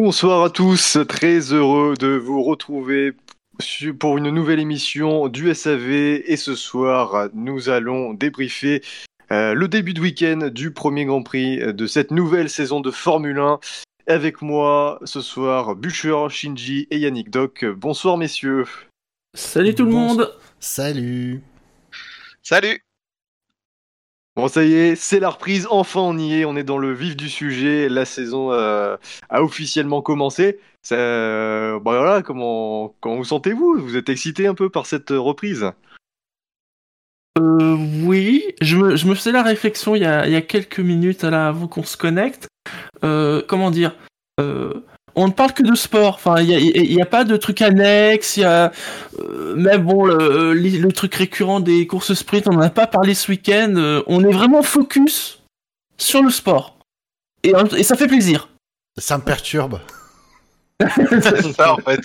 Bonsoir à tous, très heureux de vous retrouver pour une nouvelle émission du SAV et ce soir nous allons débriefer euh, le début de week-end du premier Grand Prix de cette nouvelle saison de Formule 1. Avec moi ce soir Bûcher, Shinji et Yannick Doc. Bonsoir messieurs. Salut tout le monde. Salut. Salut. Bon, ça y est, c'est la reprise. Enfin, on y est. On est dans le vif du sujet. La saison euh, a officiellement commencé. Ça, euh, bah voilà, comment, vous sentez-vous? Vous êtes excité un peu par cette reprise? Euh, Oui, je me, je faisais la réflexion il y a, quelques minutes avant qu'on se connecte. Comment dire? On ne parle que de sport. Enfin, il n'y a, pas de trucs annexes. Il y a euh, même bon le, truc récurrent des courses sprint. On n'en a pas parlé ce week-end. Euh, on est vraiment focus sur le sport et, et ça fait plaisir. Ça me perturbe. c'est ça en fait.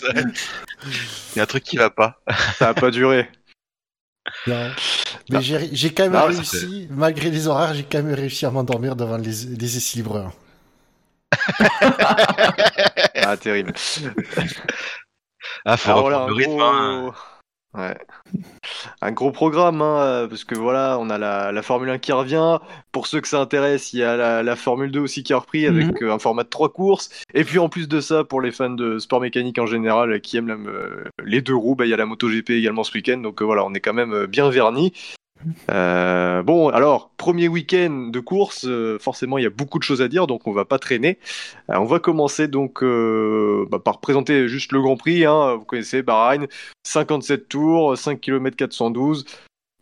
Il y a un truc qui va pas. Ça va pas durer. Mais j'ai quand même réussi, malgré les horaires, j'ai quand même réussi à m'endormir devant les, les essais libres ah, terrible. Ah, faut Alors, le rythme. Hein. Ouais. Un gros programme, hein, parce que voilà, on a la, Formule 1 qui revient. Pour ceux que ça intéresse, il y a la, Formule 2 aussi qui a repris avec mhm. euh, un format de trois courses. Et puis en plus de ça, pour les fans de sport mécanique en général qui aiment euh, les deux roues, bah, il y a la MotoGP également ce week-end. Donc euh, voilà, on est quand même bien vernis. Euh, bon, alors, premier week-end de course, euh, forcément, il y a beaucoup de choses à dire, donc on va pas traîner. Euh, on va commencer donc bah, par présenter juste le Grand Prix. Hein. Vous connaissez Bahreïn, 57 tours, 5 km 412,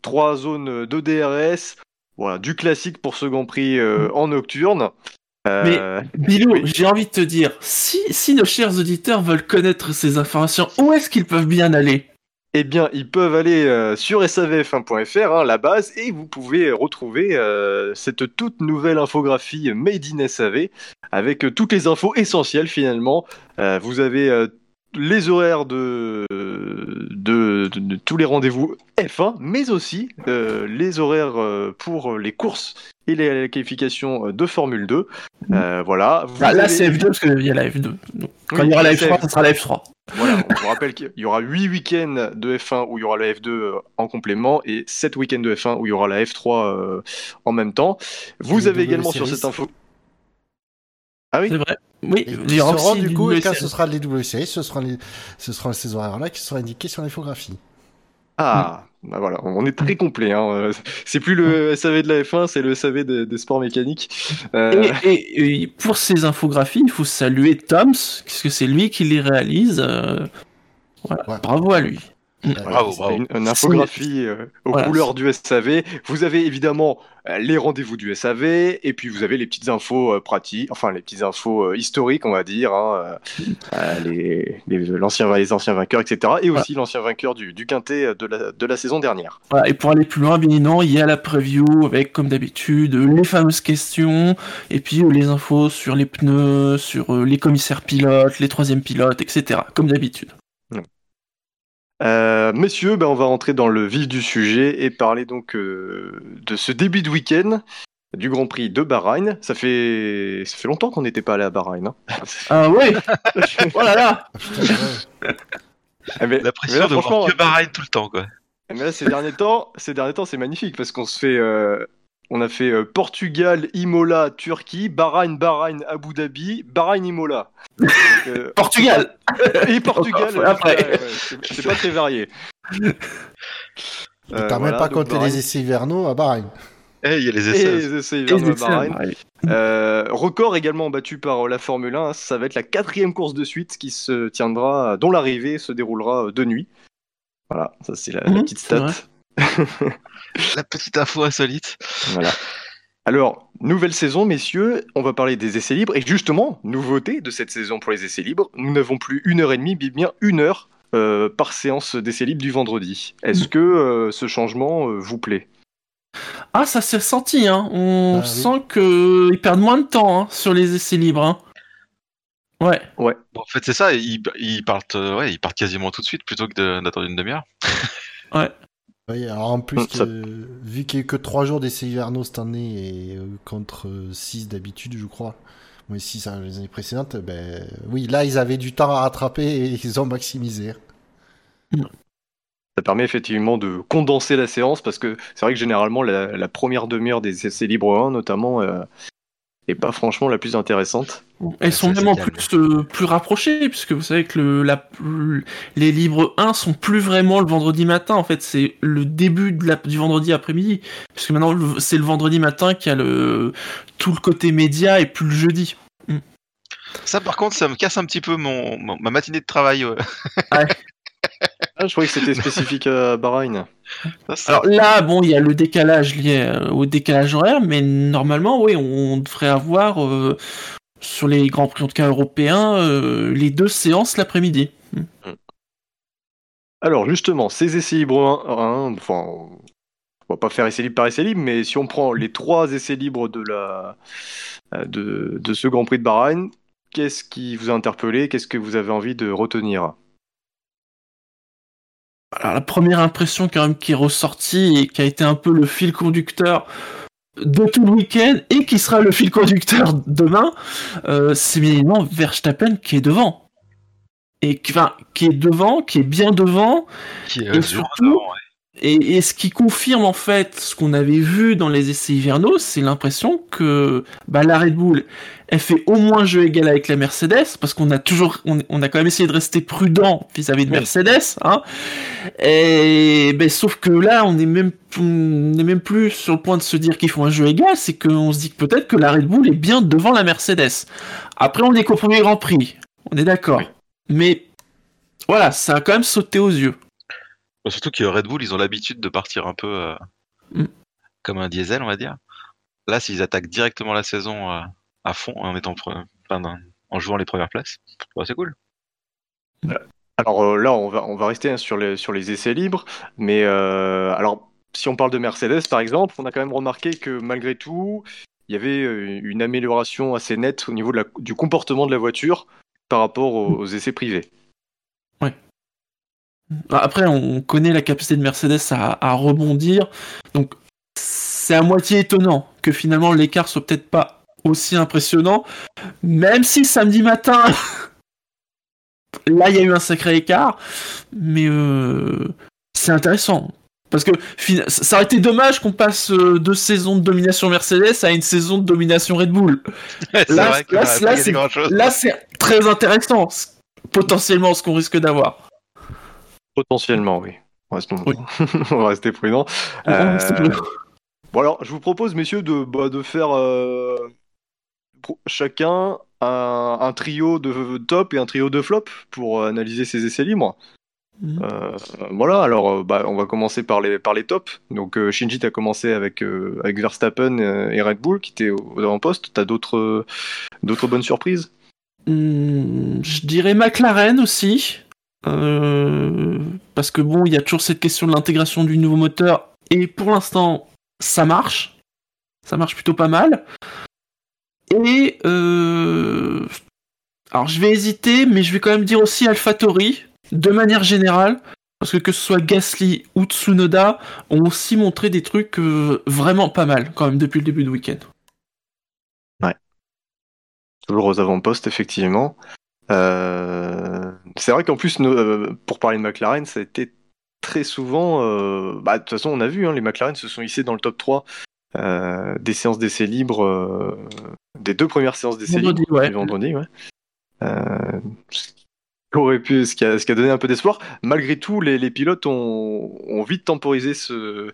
3 zones de DRS. Voilà, du classique pour ce Grand Prix en nocturne. Mais Bilou, j'ai envie de te dire, si, si nos chers auditeurs veulent connaître ces informations, où est-ce qu'ils peuvent bien aller? Eh bien, ils peuvent aller euh, sur savf1.fr, hein, la base, et vous pouvez retrouver euh, cette toute nouvelle infographie Made in SAV avec euh, toutes les infos essentielles finalement. vous avez les horaires de, de, tous les rendez-vous F1, mais aussi les horaires pour les courses et les, qualifications de Formule 2. voilà. Ah, là, c'est F2 parce qu'il y a la F2. quand il y aura la F3, ça sera la F3. Voilà, on vous rappelle qu'il y aura 8 week-ends de F1 où il y aura la F2 euh, en complément et 7 week-ends de F1 où il y aura la F3 euh, en même temps. Vous avez également sur cette info. Ah oui C'est vrai. Oui, il y aura du coup, et quand ce sera les WCS, ce sera, les, ce sera ces horaires-là qui seront indiqués sur l'infographie. Ah, bah voilà, on est très complet. Hein. C'est plus le SAV de la F1, c'est le SAV des, sports mécaniques. Euh, et, pour ces infographies, il faut saluer Toms, puisque c'est lui qui les réalise. Euh, bravo à lui. Bravo, bravo. Une, infographie euh, aux couleurs du SAV. Vous avez évidemment euh, les rendez-vous du SAV et puis vous avez les petites infos euh, pratiques, enfin les petites infos historiques, on va dire, hein, les, les, anciens, les anciens vainqueurs, etc. Et aussi l'ancien vainqueur du, du quintet de la, de la saison dernière. et pour aller plus loin, bien évidemment, il y a la preview avec, comme d'habitude, les fameuses questions et puis les infos sur les pneus, sur les commissaires pilotes, les troisièmes pilotes, etc. Comme d'habitude. Euh, messieurs, ben, on va rentrer dans le vif du sujet et parler donc euh, de ce début de week-end du Grand Prix de Bahreïn. Ça fait, ça fait longtemps qu'on n'était pas allé à Bahreïn. Hein. ah ouais Oh là là ah, La pression de voir que Bahreïn tout le temps, quoi. Mais là, ces derniers temps, ces derniers temps, c'est magnifique parce qu'on se fait, euh, on a fait euh, Portugal, Imola, Turquie, Bahreïn, Bahreïn, Abu Dhabi, Bahreïn, Imola. Euh, Portugal Et Portugal, après. c'est pas très varié. Euh, T'as même pas compté les essais hivernaux à Bahreïn. Eh, il y a les essais. les essais hivernaux à Bahreïn. record également battu par la Formule 1, ça va être la quatrième course de suite qui se tiendra, dont l'arrivée se déroulera de nuit. Voilà, ça c'est la, mhm, petite stat. La petite info insolite. Voilà. Alors, nouvelle saison, messieurs, on va parler des essais libres. Et justement, nouveauté de cette saison pour les essais libres, nous n'avons plus une heure et demie, mais bien une heure euh, par séance d'essais libres du vendredi. Est-ce que euh, ce changement euh, vous plaît? Ah, ça s'est senti, hein. On ah sent qu'ils perdent moins de temps hein, sur les essais libres. Hein. Ouais. Ouais. en fait, c'est ça, ils, partent, ouais, ils partent quasiment tout de suite plutôt que d'attendre une demi-heure. ouais. Oui, alors en plus, vu qu'il n'y a eu que 3 jours d'essai hivernaux cette année et euh, contre 6 d'habitude, je crois. Si ça les années précédentes, ben oui, là ils avaient du temps à rattraper et ils ont maximisé. Ça permet effectivement de condenser la séance parce que c'est vrai que généralement la, première demi-heure des essais libres 1 notamment euh, est pas franchement la plus intéressante. Elles sont même en plus, euh, plus rapprochées puisque vous savez que le, la, les libres 1 sont plus vraiment le vendredi matin en fait c'est le début de la, du vendredi après-midi puisque maintenant c'est le vendredi matin qui a le tout le côté média et plus le jeudi. Mm. Ça par contre ça me casse un petit peu mon, ma matinée de travail. Ouais. Ah, je croyais que c'était spécifique à Bahreïn. Alors là, bon, il y a le décalage lié euh, au décalage horaire, mais normalement, oui, on devrait avoir euh, sur les grands prix en tout cas européens euh, les deux séances l'après-midi. Hmm. Alors justement, ces essais libres, hein, enfin, on va pas faire essai libre par essai libre, mais si on prend les trois essais libres de la de, de ce Grand Prix de Bahreïn, qu'est-ce qui vous a interpellé? Qu'est-ce que vous avez envie de retenir? Alors, la première impression quand même qui est ressortie et qui a été un peu le fil conducteur de tout le week-end et qui sera le fil conducteur demain, euh, c'est bien évidemment Verstappen qui est devant. Et qui, enfin, qui est devant, qui est bien devant, qui est et surtout, et, ce qui confirme en fait ce qu'on avait vu dans les essais hivernaux, c'est l'impression que bah, la Red Bull, elle fait au moins jeu égal avec la Mercedes, parce qu'on a toujours, on, a quand même essayé de rester prudent vis-à-vis de Mercedes, hein. Et ben, sauf que là, on est même, n'est même plus sur le point de se dire qu'ils font un jeu égal, c'est qu'on se dit que peut-être que la Red Bull est bien devant la Mercedes. Après, on est qu'au premier Grand Prix, on est d'accord. Mais voilà, ça a quand même sauté aux yeux. Surtout que Red Bull, ils ont l'habitude de partir un peu euh, mm. comme un diesel, on va dire. Là, s'ils attaquent directement la saison euh, à fond en étant en jouant les premières places, c'est cool. Alors euh, là, on va, on va rester hein, sur, les, sur les essais libres, mais alors si on parle de Mercedes par exemple, on a quand même remarqué que malgré tout, il y avait une amélioration assez nette au niveau de la, du comportement de la voiture par rapport aux essais privés. Après, on connaît la capacité de Mercedes à, rebondir, donc c'est à moitié étonnant que finalement l'écart soit peut-être pas aussi impressionnant, même si samedi matin, là il y a eu un sacré écart, mais euh, c'est intéressant. Parce que ça aurait été dommage qu'on passe euh, deux saisons de domination Mercedes à une saison de domination Red Bull. là, là c'est très intéressant, potentiellement, ce qu'on risque d'avoir. Potentiellement, oui. Restons... on va rester prudent. Euh, bon alors, je vous propose, messieurs, de, bah, de faire euh, chacun un, trio de top et un trio de flop pour analyser ces essais libres. Mhm. Euh, voilà, alors bah, on va commencer par les, par les tops. Donc Shinji, tu as commencé avec, avec Verstappen et Red Bull qui étaient au, avant-poste. Tu as d'autres bonnes surprises? Hmm, Je dirais McLaren aussi. Euh, parce que bon, il y a toujours cette question de l'intégration du nouveau moteur, et pour l'instant, ça marche. Ça marche plutôt pas mal. Et euh... alors je vais hésiter, mais je vais quand même dire aussi AlphaTauri, de manière générale, parce que que ce soit Gasly ou Tsunoda, ont aussi montré des trucs euh, vraiment pas mal quand même depuis le début du week-end. Ouais. Toujours aux avant-postes, effectivement. C'est vrai qu'en plus, euh, pour parler de McLaren, ça a été très souvent. Euh, bah, de toute façon, on a vu, hein, les McLaren se sont hissés dans le top 3 des séances d'essai libres, des deux premières séances d'essai libres ouais. vendredi. Ouais. aurait pu, ce qui, a, ce qui a donné un peu d'espoir. Malgré tout, les, les pilotes ont, ont, vite temporisé ce,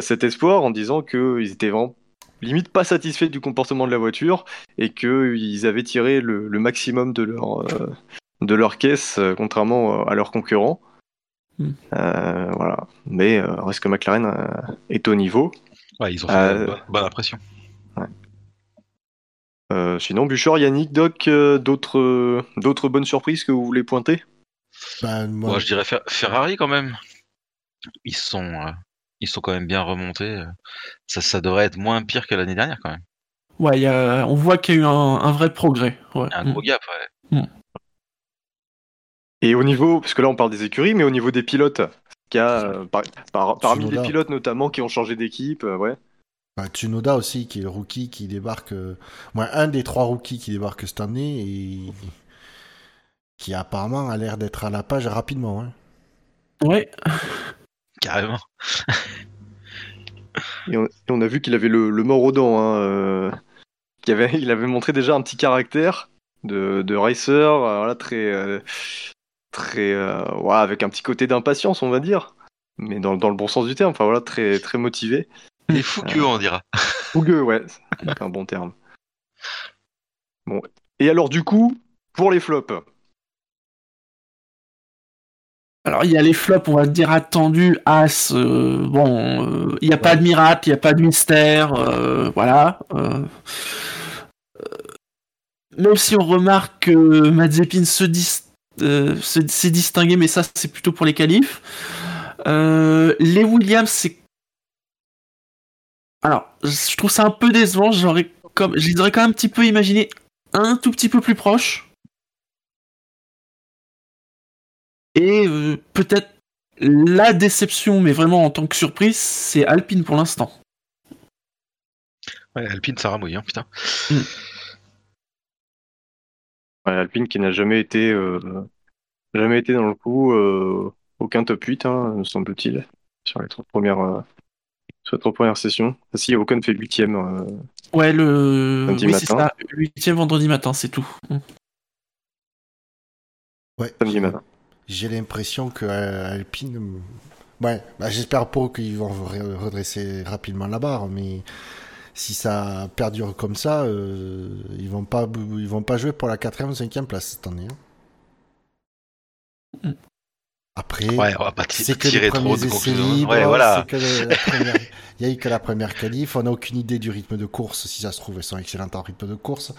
cet espoir en disant qu'ils étaient vraiment limite pas satisfaits du comportement de la voiture et qu'ils avaient tiré le, maximum de leur, euh, de leur caisse, euh, contrairement à leurs concurrents. Hmm. Euh, voilà. Mais reste que McLaren est au niveau. Ouais, ils ont fait une bonne, impression. sinon, Bouchard, Yannick, Doc, d'autres, d'autres bonnes surprises que vous voulez pointer? Bah, moi... je dirais Ferrari quand même. Ils sont, ils sont quand même bien remontés. Ça, ça devrait être moins pire que l'année dernière quand même. Ouais, on voit qu'il y a eu un, vrai progrès. Un gros mm. gap, ouais. Mm. Et au niveau, parce que là on parle des écuries, mais au niveau des pilotes, qu'il y a, euh, parmi les pilotes notamment qui ont changé d'équipe, euh, ouais. Bah, Tsunoda aussi, qui est le rookie qui débarque. Moi, un des trois rookies qui débarquent cette année et qui apparemment a l'air d'être à la page rapidement. Hein. Ouais. Carrément. Et on, a vu qu'il avait le, mort aux dents. Hein, euh, avait, il avait montré déjà un petit caractère de, de racer, euh, voilà, très, euh, très, ouais, avec un petit côté d'impatience, on va dire, mais dans, dans, le bon sens du terme. Enfin voilà, très, très motivé. Et fougueux, on dira. Fougueux, ouais, c'est un bon terme. Bon. Et alors du coup, pour les flops. Alors il y a les flops, on va dire attendus. As, euh, bon, euh, il n'y a pas de miracle, il n'y a pas de mystère, euh, voilà. même si on remarque que Mazepin se s'est distingué, mais ça c'est plutôt pour les qualifs. les Williams, c'est alors, je trouve ça un peu décevant. J'aurais comme, je les aurais quand même un petit peu imaginé un tout petit peu plus proche. Et euh, peut-être la déception, mais vraiment en tant que surprise, c'est Alpine pour l'instant. Ouais, Alpine, ça ramouille, hein, putain. Hmm. Alpine qui n'a jamais été euh, jamais été dans le coup, euh, aucun top 8, hein, me semble-t-il, sur les trois premières sur les trois premières sessions. Ah, si, Ocon fait huitième. ouais, le oui, c'est ça, huitième vendredi matin, c'est tout. Ouais. Samedi matin j'ai l'impression que euh, Alpine. Ouais, bah, j'espère pas qu'ils vont redresser rapidement la barre, mais si ça perdure comme ça, euh, ils vont pas, ils vont pas jouer pour la quatrième ou cinquième place cette année. Hein. Après, ouais, on va pas c'est que les premiers essais libres, ouais, voilà. que il y a eu que la première qualif, on n'a aucune idée du rythme de course. Si ça se trouve, elles sont excellentes en rythme de course.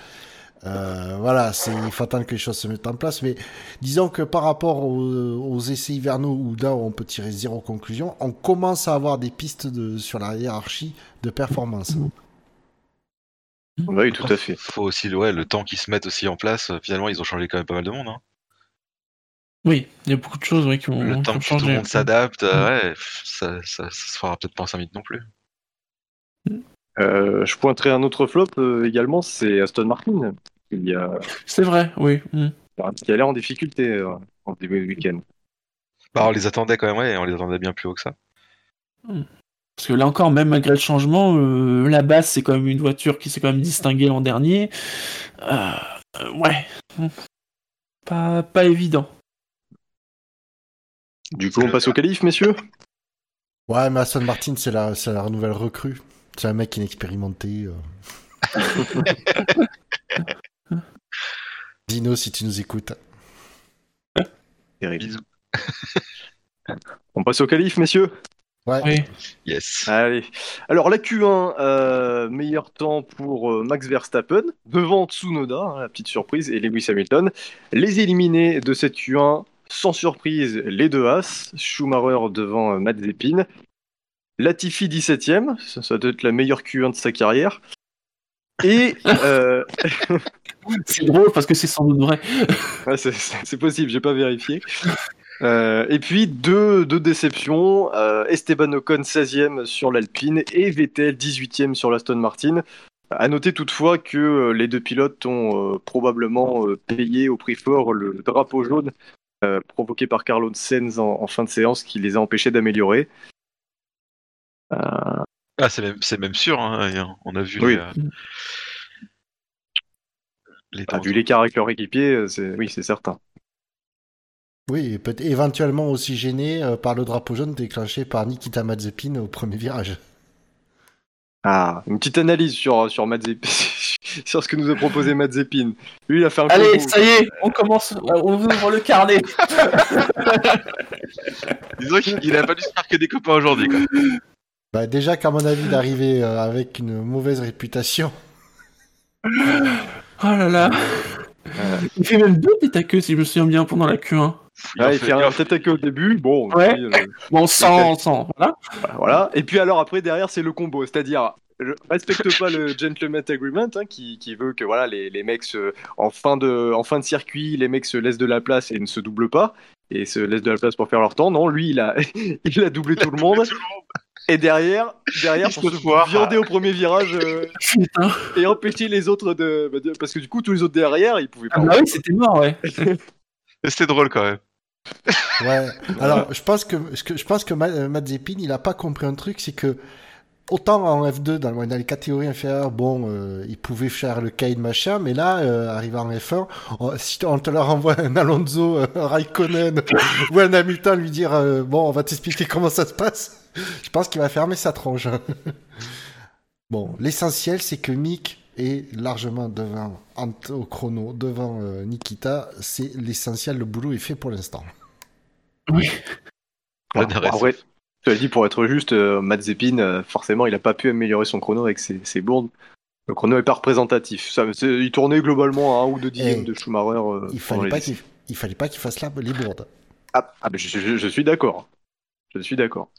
Euh, voilà, c'est il faut attendre que les choses se mettent en place. Mais disons que par rapport aux, essais hivernaux où là on peut tirer zéro conclusion, on commence à avoir des pistes de, sur la hiérarchie de performance. Oui, tout à fait. Faut aussi ouais, le temps qu'ils se mettent aussi en place. Finalement, ils ont changé quand même pas mal de monde. Hein. Oui, il y a beaucoup de choses qui ont Le temps que tout le monde s'adapte, ouais, ça, ça, se fera peut-être pas en 5 minutes non plus. Euh, je pointerai un autre flop euh, également, c'est Aston Martin. C'est vrai, oui. Mm. Qui a l'air en difficulté euh, en début de week-end. Bah, on les attendait quand même, ouais, on les attendait bien plus haut que ça. Mm. Parce que là encore, même malgré le changement, la base c'est quand même une voiture qui s'est quand même distinguée l'an dernier. ouais. Pas, pas évident. Du coup, on passe au calife, messieurs? Ouais, mais Aston Martin, c'est la, la nouvelle recrue. C'est un mec inexpérimenté. Euh. Dino, si tu nous écoutes. Bisous. On passe au calife, messieurs? Ouais. Oui. Yes. Allez. Alors, la Q1, euh, meilleur temps pour euh, Max Verstappen, devant Tsunoda, hein, la petite surprise, et Lewis Hamilton. Les éliminés de cette Q1, sans surprise, les deux As, Schumacher devant Mazepin, Latifi 17ème, ça, doit être la meilleure Q1 de sa carrière. Et. Euh, c'est drôle parce que c'est sans doute vrai. c'est possible, j'ai pas vérifié. Euh, et puis deux, deux déceptions euh, Esteban Ocon 16ème sur l'Alpine et Vettel 18ème sur l'Aston Martin. À noter toutefois que les deux pilotes ont probablement payé au prix fort le drapeau jaune provoqué par Carlos Sainz en, fin de séance qui les a empêchés d'améliorer. Euh, ah, c'est même, même, sûr, hein, on a vu oui. les, euh, vu l'écart avec leur équipier, euh, oui, c'est certain. Oui, peut éventuellement aussi gêné par le drapeau jaune déclenché par Nikita Mazepin au premier virage. Ah, une petite analyse sur, sur Mazepin, sur ce que nous a proposé Mazepin. Lui, il a fait un Allez, ça y est, on commence, on ouvre le carnet. Disons qu'il a pas dû se faire que des copains aujourd'hui. Bah déjà qu'à mon avis d'arriver euh, avec une mauvaise réputation. Oh là là. Il fait même deux têtes à queue si je me souviens bien pendant la Q1. Ah, il, fait, un tête à queue au début, bon. Ouais. Euh, bon, sans, sans, voilà. Voilà. Et puis alors après derrière c'est le combo, c'est-à-dire je respecte pas le gentleman agreement hein, qui, qui, veut que voilà les, les mecs en fin de en fin de circuit les mecs se laissent de la place et ne se doublent pas et se laissent de la place pour faire leur temps. Non, lui il a il a doublé tout le monde. Et derrière, derrière pour se viander au premier virage euh, et empêcher les autres bah, de, Parce que du coup, tous les autres derrière, ils pouvaient pas. Ah bah oui, c'était mort, ouais. c'était drôle quand même. Ouais. Alors, je pense que je pense que il a pas compris un truc, c'est que autant en F2, dans, les catégories inférieures, bon, euh, ils pouvaient faire le Kane machin, mais là, euh, arrivant en F1, si on te leur envoie un Alonso, euh, un Raikkonen ou un Hamilton lui dire, euh, bon, on va t'expliquer comment ça se passe, je pense qu'il va fermer sa tronche. bon, l'essentiel, c'est que Mick est largement devant au chrono, devant Nikita. C'est l'essentiel, le boulot est fait pour l'instant. Oui. en vrai, tu as dit pour être juste, euh, euh, forcément, il n'a pas pu améliorer son chrono avec ses, ses bourdes. Le chrono n'est pas représentatif. Ça, il tournait globalement à un ou deux dixièmes de Schumacher. Euh, il, fallait pas il fallait pas qu'il fasse là les bourdes. Ah, ah je, suis d'accord. Je suis d'accord.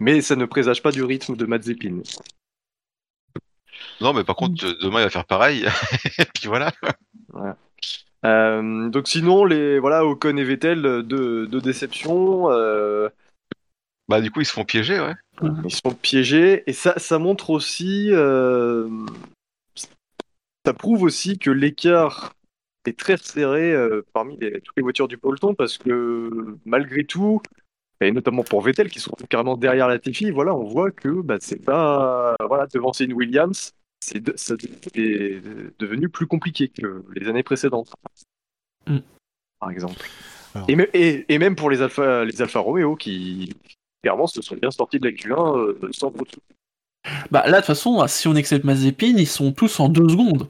Mais ça ne présage pas du rythme de Mazepin. Non, mais par contre, demain il va faire pareil. et puis voilà. donc sinon, les voilà, Ocon et Vettel, de, de déception. Bah du coup ils se font piéger, ouais. Ils se font piéger et ça, ça montre aussi, euh, ça prouve aussi que l'écart est très serré euh, parmi les, toutes les voitures du peloton parce que malgré tout, et notamment pour Vettel qui sont carrément derrière la Tiffy, voilà, on voit que bah, c'est pas voilà devant une Williams, c'est devenu plus compliqué que les années précédentes, mm. par exemple. Et, et, même pour les Alpha, les Alpha Romeo qui, clairement, se sont bien sortis de la Q1 euh, sans trop Bah là, de toute façon, si on accepte Mazepin, ils sont tous en deux secondes.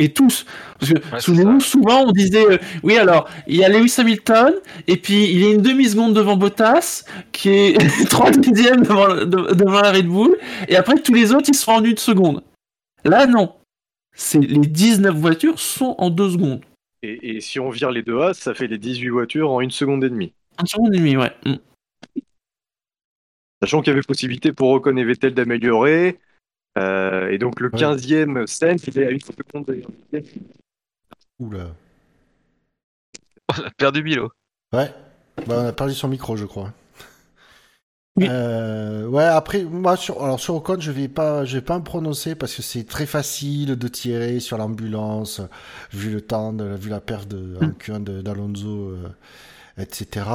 Et tous. Parce que souvenez-vous, souvent on disait euh, oui alors il y a Lewis Hamilton et puis il y a une demi seconde devant Bottas qui est 30 dixièmes devant, devant la Red Bull et après tous les autres ils sont en une seconde. Là non. C'est les 19 voitures sont en deux secondes. Et, et, si on vire les deux A, ça fait les 18 voitures en une seconde et demie. Une seconde et demie, ouais. Mm. Sachant qu'il y avait possibilité pour Ocon et Vettel d'améliorer. Euh, et donc le 15e Sainz, il est à une seconde de Oula. On a perdu Milo. Ouais. Bah, on a perdu son micro, je crois. Euh, ouais, après, moi, sur, alors sur Ocon, je vais pas, je vais pas me prononcer parce que c'est très facile de tirer sur l'ambulance, vu le temps, de, vu la perte de, mm. d'Alonso. Euh, etc.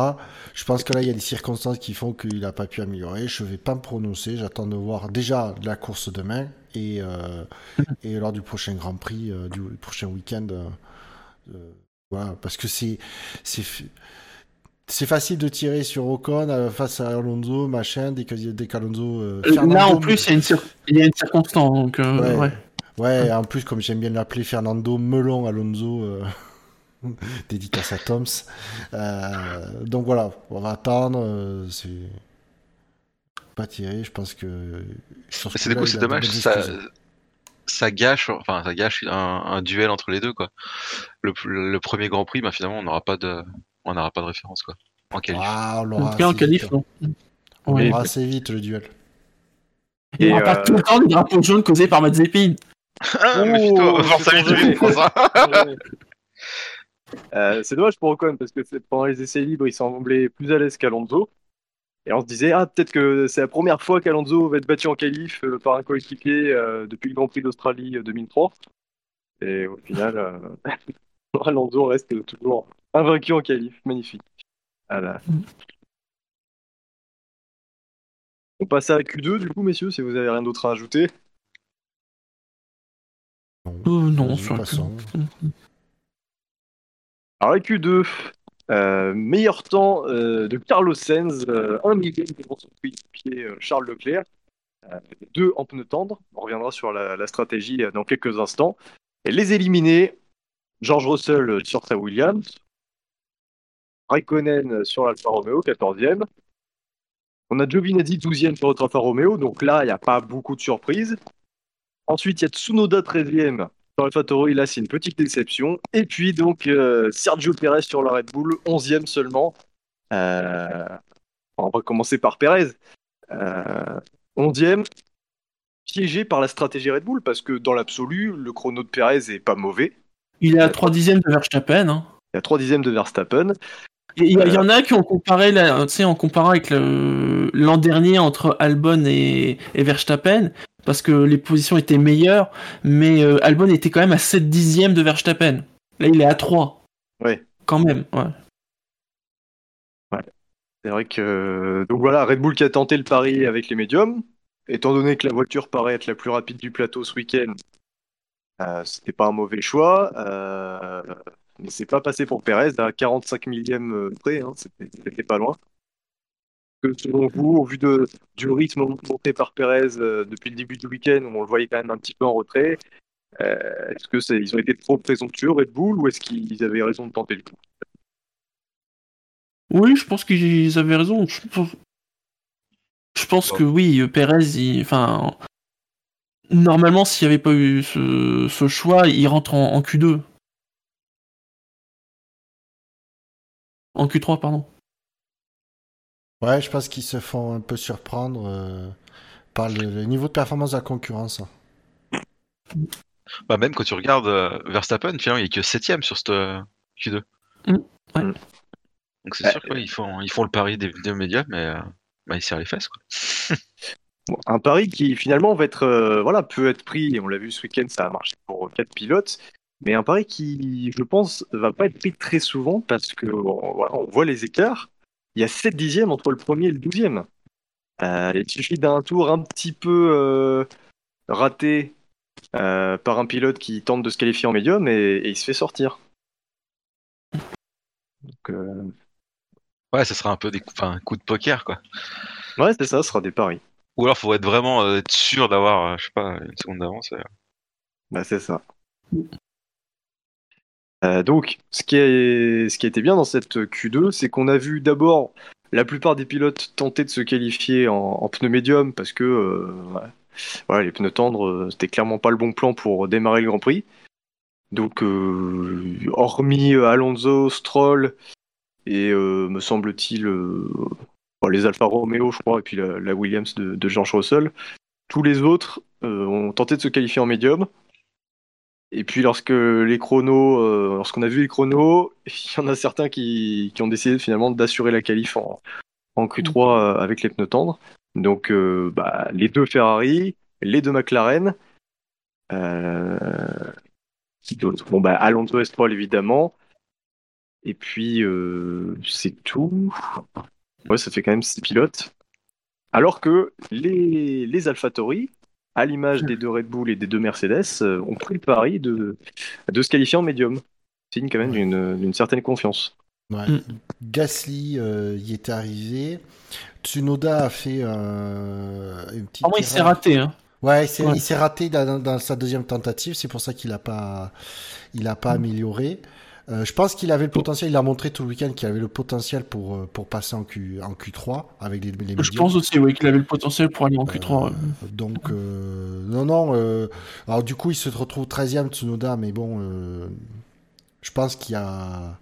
Je pense que là, il y a des circonstances qui font qu'il n'a pas pu améliorer. Je vais pas me prononcer. J'attends de voir déjà la course demain et, euh, et lors du prochain Grand Prix, euh, du prochain week-end. Euh, voilà, parce que c'est c'est facile de tirer sur Ocon face à Alonso, machin, dès qu'Alonso. là, en plus, il y, a une circonstance. Donc, ouais. ouais. ouais. en plus, comme j'aime bien l'appeler, Fernando Melon Alonso. dédicace à Toms. Euh, donc voilà, on va attendre. Euh, c'est pas tiré, je pense que. C'est du coup, c'est dommage. Ça, ça gâche, enfin, ça gâche un, duel entre les deux, quoi. Le, premier Grand Prix, bah, finalement, on n'aura pas de, on n'aura pas de référence, quoi. En qualif. Ah, on l'aura en qualif, non. On l'aura assez vite le duel. Et on n'aura pas tout le temps les drapeaux jaunes causés par Mazepin. Ah, force Euh, c'est dommage pour Ocon parce que pendant les essais libres, il semblait plus à l'aise qu'Alonso. Et on se disait, ah, peut-être que c'est la première fois qu'Alonso va être battu en qualif euh, par un coéquipier euh, depuis le Grand Prix d'Australie 2003. Et au final, Alonso reste toujours invaincu en qualif. Magnifique. Voilà. On passe à Q2 du coup, messieurs, si vous avez rien d'autre à ajouter. Non, non sur alors, Q2, euh, meilleur temps euh, de Carlos Sainz, euh, un millième devant son coéquipier Charles Leclerc, deux en pneus tendres. On reviendra sur la, stratégie dans quelques instants. Et les éliminés, George Russell sur sa Williams, Raikkonen sur l'Alfa Romeo, 14e. On a Giovinazzi 12e sur notre Alfa Romeo, donc là, il n'y a pas beaucoup de surprises. Ensuite, il y a Tsunoda 13e sur AlphaTauri, là, c'est une petite déception. Et puis, donc, euh, Sergio Perez sur la Red Bull, 11e seulement. Euh, on va commencer par Perez. 11e, euh, piégé par la stratégie Red Bull, parce que dans l'absolu, le chrono de Perez est pas mauvais. Il est à 3 dixièmes de Verstappen. Hein. Il est à 3 dixièmes de Verstappen. Il y, en a qui ont comparé, tu sais, en comparant avec l'an dernier entre Albon et, Verstappen, parce que les positions étaient meilleures, mais Albon était quand même à 7 dixièmes de Verstappen. Là, il est à 3. Ouais. Quand même, ouais. Ouais. C'est vrai que. Donc voilà, Red Bull qui a tenté le pari avec les médiums. Étant donné que la voiture paraît être la plus rapide du plateau ce week-end, euh, c'était pas un mauvais choix. Euh, mais c'est pas passé pour Perez à 45 millième euh, près, hein, c'était pas loin. Que selon vous, au vu de, du rythme monté par Perez depuis le début du week-end, où on le voyait quand même un petit peu en retrait, est-ce que ils ont été trop présomptueux Red Bull ou est-ce qu'ils avaient raison de tenter le coup? Oui, je pense qu'ils avaient raison. Je pense, que oui, Perez, enfin, normalement, s'il n'y avait pas eu ce, choix, il rentre en, Q2. En Q3, pardon. Ouais, je pense qu'ils se font un peu surprendre euh, par le, niveau de performance de la concurrence. Bah même quand tu regardes euh, Verstappen, finalement, il est que 7ème sur ce euh, Q2. Mm, ouais. Donc c'est sûr qu'ils font, ils font le pari des vidéos médias, mais bah, il serre les fesses. Quoi. un pari qui finalement va être, euh, voilà, peut être pris, et on l'a vu ce week-end, ça a marché pour quatre pilotes, mais un pari qui, je pense, va pas être pris très souvent parce que on voit les écarts. Il y a 7 dixièmes entre le premier et le douzième. Euh, il suffit d'un tour un petit peu euh, raté par un pilote qui tente de se qualifier en médium et, il se fait sortir. Ouais, ça sera un peu des un coup de poker, quoi. Ouais, c'est ça, ce sera des paris. Ou alors, faut être vraiment euh, être sûr d'avoir, euh, je sais pas, une seconde d'avance. Euh. Bah, c'est ça. Donc, ce qui, a été bien dans cette Q2, c'est qu'on a vu d'abord la plupart des pilotes tenter de se qualifier en, pneus médium parce que voilà, les pneus tendres, c'était clairement pas le bon plan pour démarrer le Grand Prix. Donc, hormis Alonso, Stroll et me semble-t-il les Alfa Romeo, je crois, et puis la, Williams de, George Russell. Tous les autres euh, ont tenté de se qualifier en médium. Et puis lorsque les chronos, euh, lorsqu'on a vu les chronos, il y en a certains qui, ont décidé finalement d'assurer la qualif en, Q3 euh, avec les pneus tendres. Donc bah, les deux Ferrari, les deux McLaren, Bon bah Alonso Estroll évidemment. Et puis c'est tout. Ouais, ça fait quand même 6 pilotes. Alors que les, les AlphaTauri, à l'image des deux Red Bull et des deux Mercedes, euh, ont pris le pari de, de se qualifier en médium. Signe quand même d'une certaine confiance. Ouais. Mm. Gasly euh, y est arrivé. Tsunoda a fait euh, une petite. Ah, il s'est raté. Hein. Ouais, il s'est raté dans, sa deuxième tentative. C'est pour ça qu'il n'a pas, il a pas mm. amélioré. Euh, je pense qu'il avait le potentiel, il a montré tout le week-end qu'il avait le potentiel pour, euh, pour passer en, Q, en Q3 avec les, les Je pense aussi oui, qu'il avait le potentiel pour aller en Q3. Euh, donc, non, non. alors, du coup, il se retrouve 13ème Tsunoda, mais bon, je pense qu'il y a.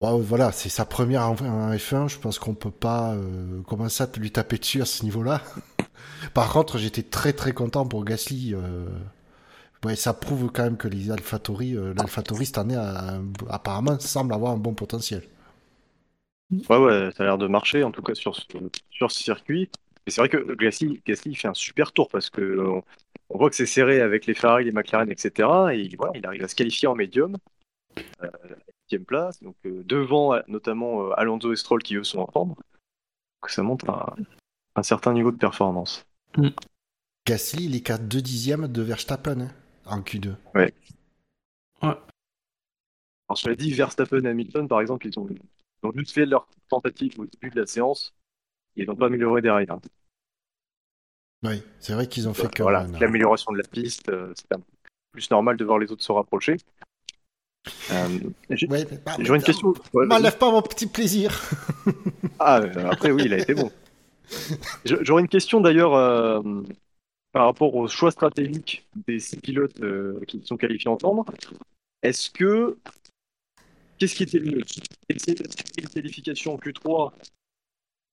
voilà, c'est sa première en, F1. Je pense qu'on peut pas commencer à lui taper dessus à ce niveau-là. Par contre, j'étais très très content pour Gasly ouais, ça prouve quand même que les AlphaTauri, euh, l'AlphaTauri cette année, apparemment, semble avoir un bon potentiel. Ouais, ouais, ça a l'air de marcher, en tout cas sur ce, sur ce circuit. Et c'est vrai que Gasly, Gasly fait un super tour parce que on, voit que c'est serré avec les Ferrari, les McLaren, etc. Et voilà, il arrive à se qualifier en médium, euh, 10 place, donc euh, devant notamment euh, Alonso et Stroll qui eux sont en forme. Donc ça montre un, un certain niveau de performance. Mm. Gasly, il est qu'à 2 dixièmes de Verstappen. Hein en Q2. Ouais. Ouais. Alors, je l'ai dit, Verstappen et Hamilton, par exemple, ils ont, juste fait leur tentative au début de la séance. Ils n'ont pas amélioré derrière. Oui, c'est vrai qu'ils ont fait que. Voilà, l'amélioration de la piste, euh, c'est plus normal de voir les autres se rapprocher. Euh, J'aurais une question. M'enlève pas mon petit plaisir. ah, euh, après, oui, il a été bon. J'aurais une question d'ailleurs. Euh, par rapport au choix stratégique des six pilotes euh, qui sont qualifiés en tendre, est-ce que qu'est-ce qui était le mieux Essayer une qualification en Q3,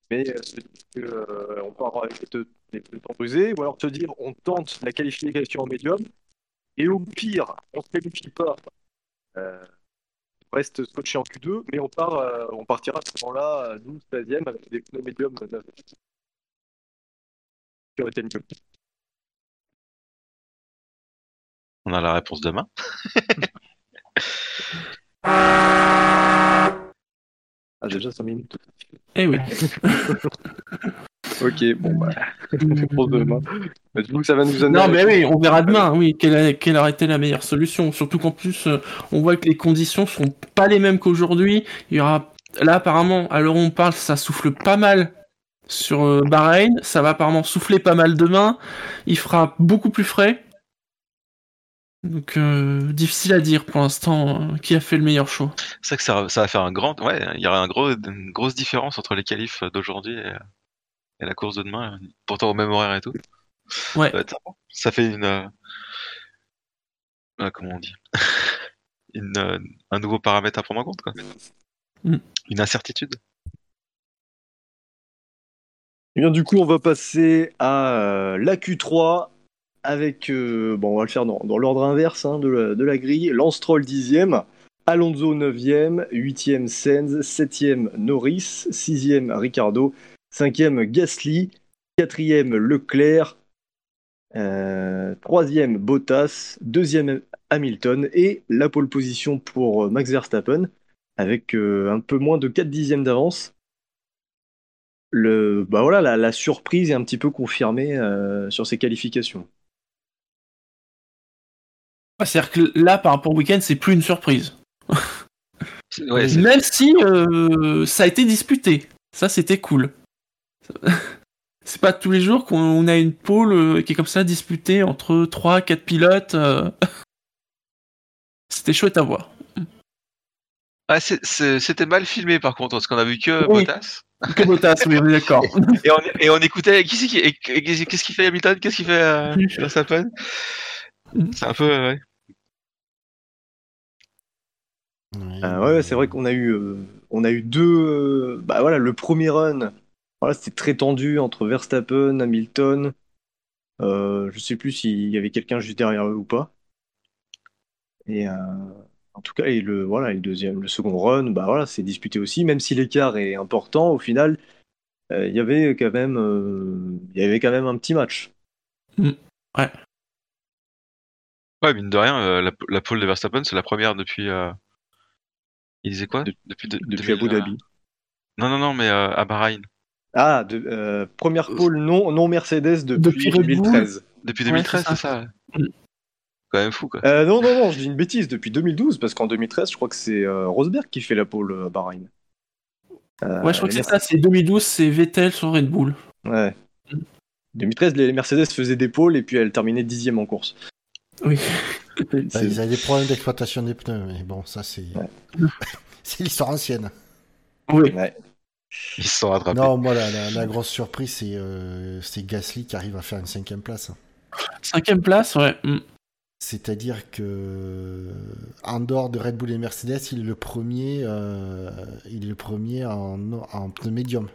mais euh, euh, on part avec les temps brisés, ou alors se dire on tente la qualification en médium, et au pire, on ne se qualifie pas reste scotché en Q2, mais on, part, on partira à ce moment-là 12, 13e avec des pneus médiums. Qui aurait été. On a la réponse demain. Ah, j'ai déjà 5 minutes. Eh oui. ok, bon, bah, réponse demain. Mais du coup, ça va nous amener. Non, mais oui, on verra demain, oui, quelle, a- quelle aurait été la meilleure solution? Surtout qu'en plus, euh, on voit que les conditions sont pas les mêmes qu'aujourd'hui. Il y aura, là, apparemment, à l'heure où on parle, ça souffle pas mal sur euh, Bahreïn. Ça va apparemment souffler pas mal demain. Il fera beaucoup plus frais. Donc, euh, difficile à dire pour l'instant euh, qui a fait le meilleur show. C'est vrai que ça, ça va faire un grand. Ouais, il y aura un gros, une grosse différence entre les qualifs d'aujourd'hui et, et la course de demain. Pourtant au même horaire et tout. Ouais. Ça, va être sympa. Ça fait une. euh, comment on dit? Une, euh, Un nouveau paramètre à prendre en compte, quoi. Mm. Une incertitude. Eh bien, du coup, on va passer à euh, la Q3 avec. euh, bon, on va le faire dans, dans l'ordre inverse hein, de, la, grille. Lance Troll 10e, Alonso 9e, 8e Sainz, 7e Norris, 6e Ricardo, 5e Gasly, 4e Leclerc, euh, 3e Bottas, 2e Hamilton. Et la pole position pour euh, Max Verstappen avec euh, un peu moins de 4 dixièmes d'avance. Le, bah voilà, la, la surprise est un petit peu confirmée euh, sur ces qualifications. Ouais, C'est-à-dire que là, par rapport au week-end, c'est plus une surprise. Ouais, Même si euh, ça a été disputé. Ça, c'était cool. C'est pas tous les jours qu'on a une pole euh, qui est comme ça disputée entre 3 4 pilotes. euh. C'était chouette à voir. Ah, c'était mal filmé par contre, parce qu'on a vu que Oui. Bottas. Que Bottas, oui, on est d'accord. Et on, et on écoutait. Qu'est-ce qu'il fait Hamilton? Qu'est-ce qu'il fait euh, Verstappen? C'est un peu. ouais. Ouais, Euh, ouais, ouais, c'est vrai qu'on a eu, euh, on a eu deux. euh, bah voilà, le premier run, voilà, c'était très tendu entre Verstappen, Hamilton. Euh, je sais plus s'il y avait quelqu'un juste derrière eux ou pas. Et euh, en tout cas, et le voilà, et le deuxième, le second run, bah voilà, c'est disputé aussi, même si l'écart est important. Au final, euh, il y avait quand même, euh, il y avait quand même un petit match. Ouais, mine de rien, euh, la, la pole de Verstappen, c'est la première depuis. euh, Il disait quoi De- Depuis, de- Depuis 2000, Abu Dhabi. Non, non, non, mais euh, à Bahreïn. Ah, de, euh, première pole non, non Mercedes depuis, Depuis Red Bull. 2013. Depuis Ouais, 2013, c'est c'est ça. Mm. Quand même fou, quoi. Euh, non, non, non, je dis une bêtise, depuis 2012, parce qu'en 2013, je crois que c'est euh, Rosberg qui fait la pole euh, à Bahreïn. Euh, Ouais, je crois que c'est ça, c'est 2012, c'est Vettel sur Red Bull. Ouais. 2013, les Mercedes faisaient des pôles et puis elles terminaient dixième en course. Oui. Ils avaient des problèmes d'exploitation des pneus, mais bon, ça c'est. c'est l'histoire ancienne. oui. Ouais. Ils se sont rattrapés. Non, moi la, la- la grosse surprise c'est euh, c'est Gasly qui arrive à faire une cinquième place. Cinquième place, ouais. Mm. C'est-à-dire que en dehors de Red Bull et Mercedes, il est le premier, euh, il est le premier en, en pneu médium.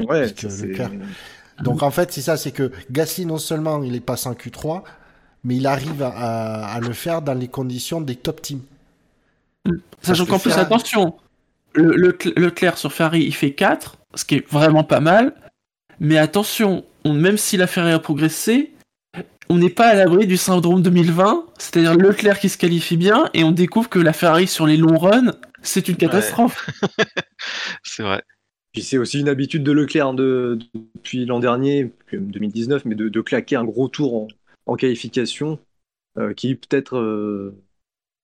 Ouais, c'est- Leclerc- Donc en fait, c'est ça, c'est que Gasly non seulement il est passé en Q3, mais il arrive à, le faire dans les conditions des top teams. Sachant que qu'en plus, attention, le, sur Ferrari, il fait 4, ce qui est vraiment pas mal. Mais attention, on- même si la Ferrari a progressé, on n'est pas à l'abri du syndrome 2020, c'est-à-dire Leclerc qui se qualifie bien, et on découvre que la Ferrari sur les longs runs, c'est une catastrophe. C'est vrai. Puis c'est aussi une habitude de Leclerc hein, de, depuis l'an dernier, depuis 2019, mais de, de claquer un gros tour en, en qualification, euh, qui peut-être euh,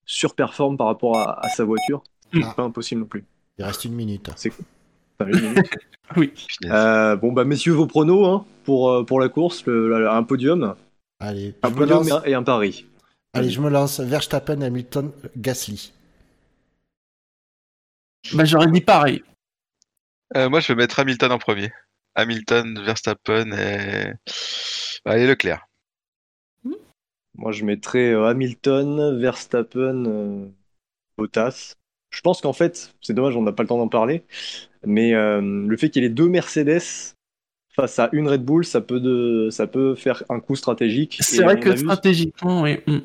surperforme par rapport à, à sa voiture. Mm. C'est pas impossible non plus. Il reste une minute. Enfin, une minute. Punaise. Euh, bon bah messieurs vos pronos hein, pour, pour la course, le- un podium, Allez, un podium lance. et un, et un pari. Allez, je me lance. Verstappen, Hamilton, Gasly. Bah, j'aurais dit pareil. Euh, moi, je vais mettre Hamilton en premier. Hamilton, Verstappen et. Allez, Leclerc. Moi, je mettrais euh, Hamilton, Verstappen, euh, Bottas. Je pense qu'en fait, c'est dommage, on n'a pas le temps d'en parler, mais euh, le fait qu'il y ait deux Mercedes face à une Red Bull, ça peut, de, ça peut faire un coup stratégique. C'est Et vrai que stratégiquement, oui. Mm.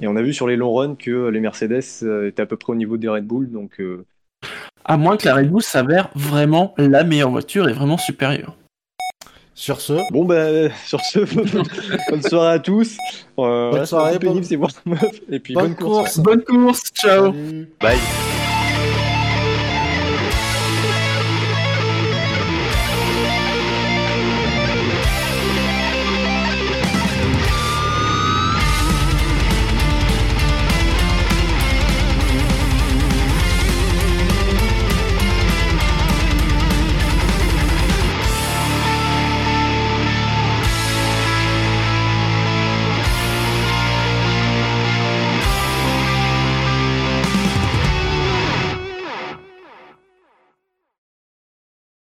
Et on a vu sur les longs runs que les Mercedes étaient à peu près au niveau des Red Bull, donc. À moins que la Red Bull s'avère vraiment la meilleure voiture et vraiment supérieure. Sur ce. Bon, ben, sur ce, bonne soirée à tous. bonne soirée, pénible, c'est Et puis bonne, course. Bonne course, ciao. Bye.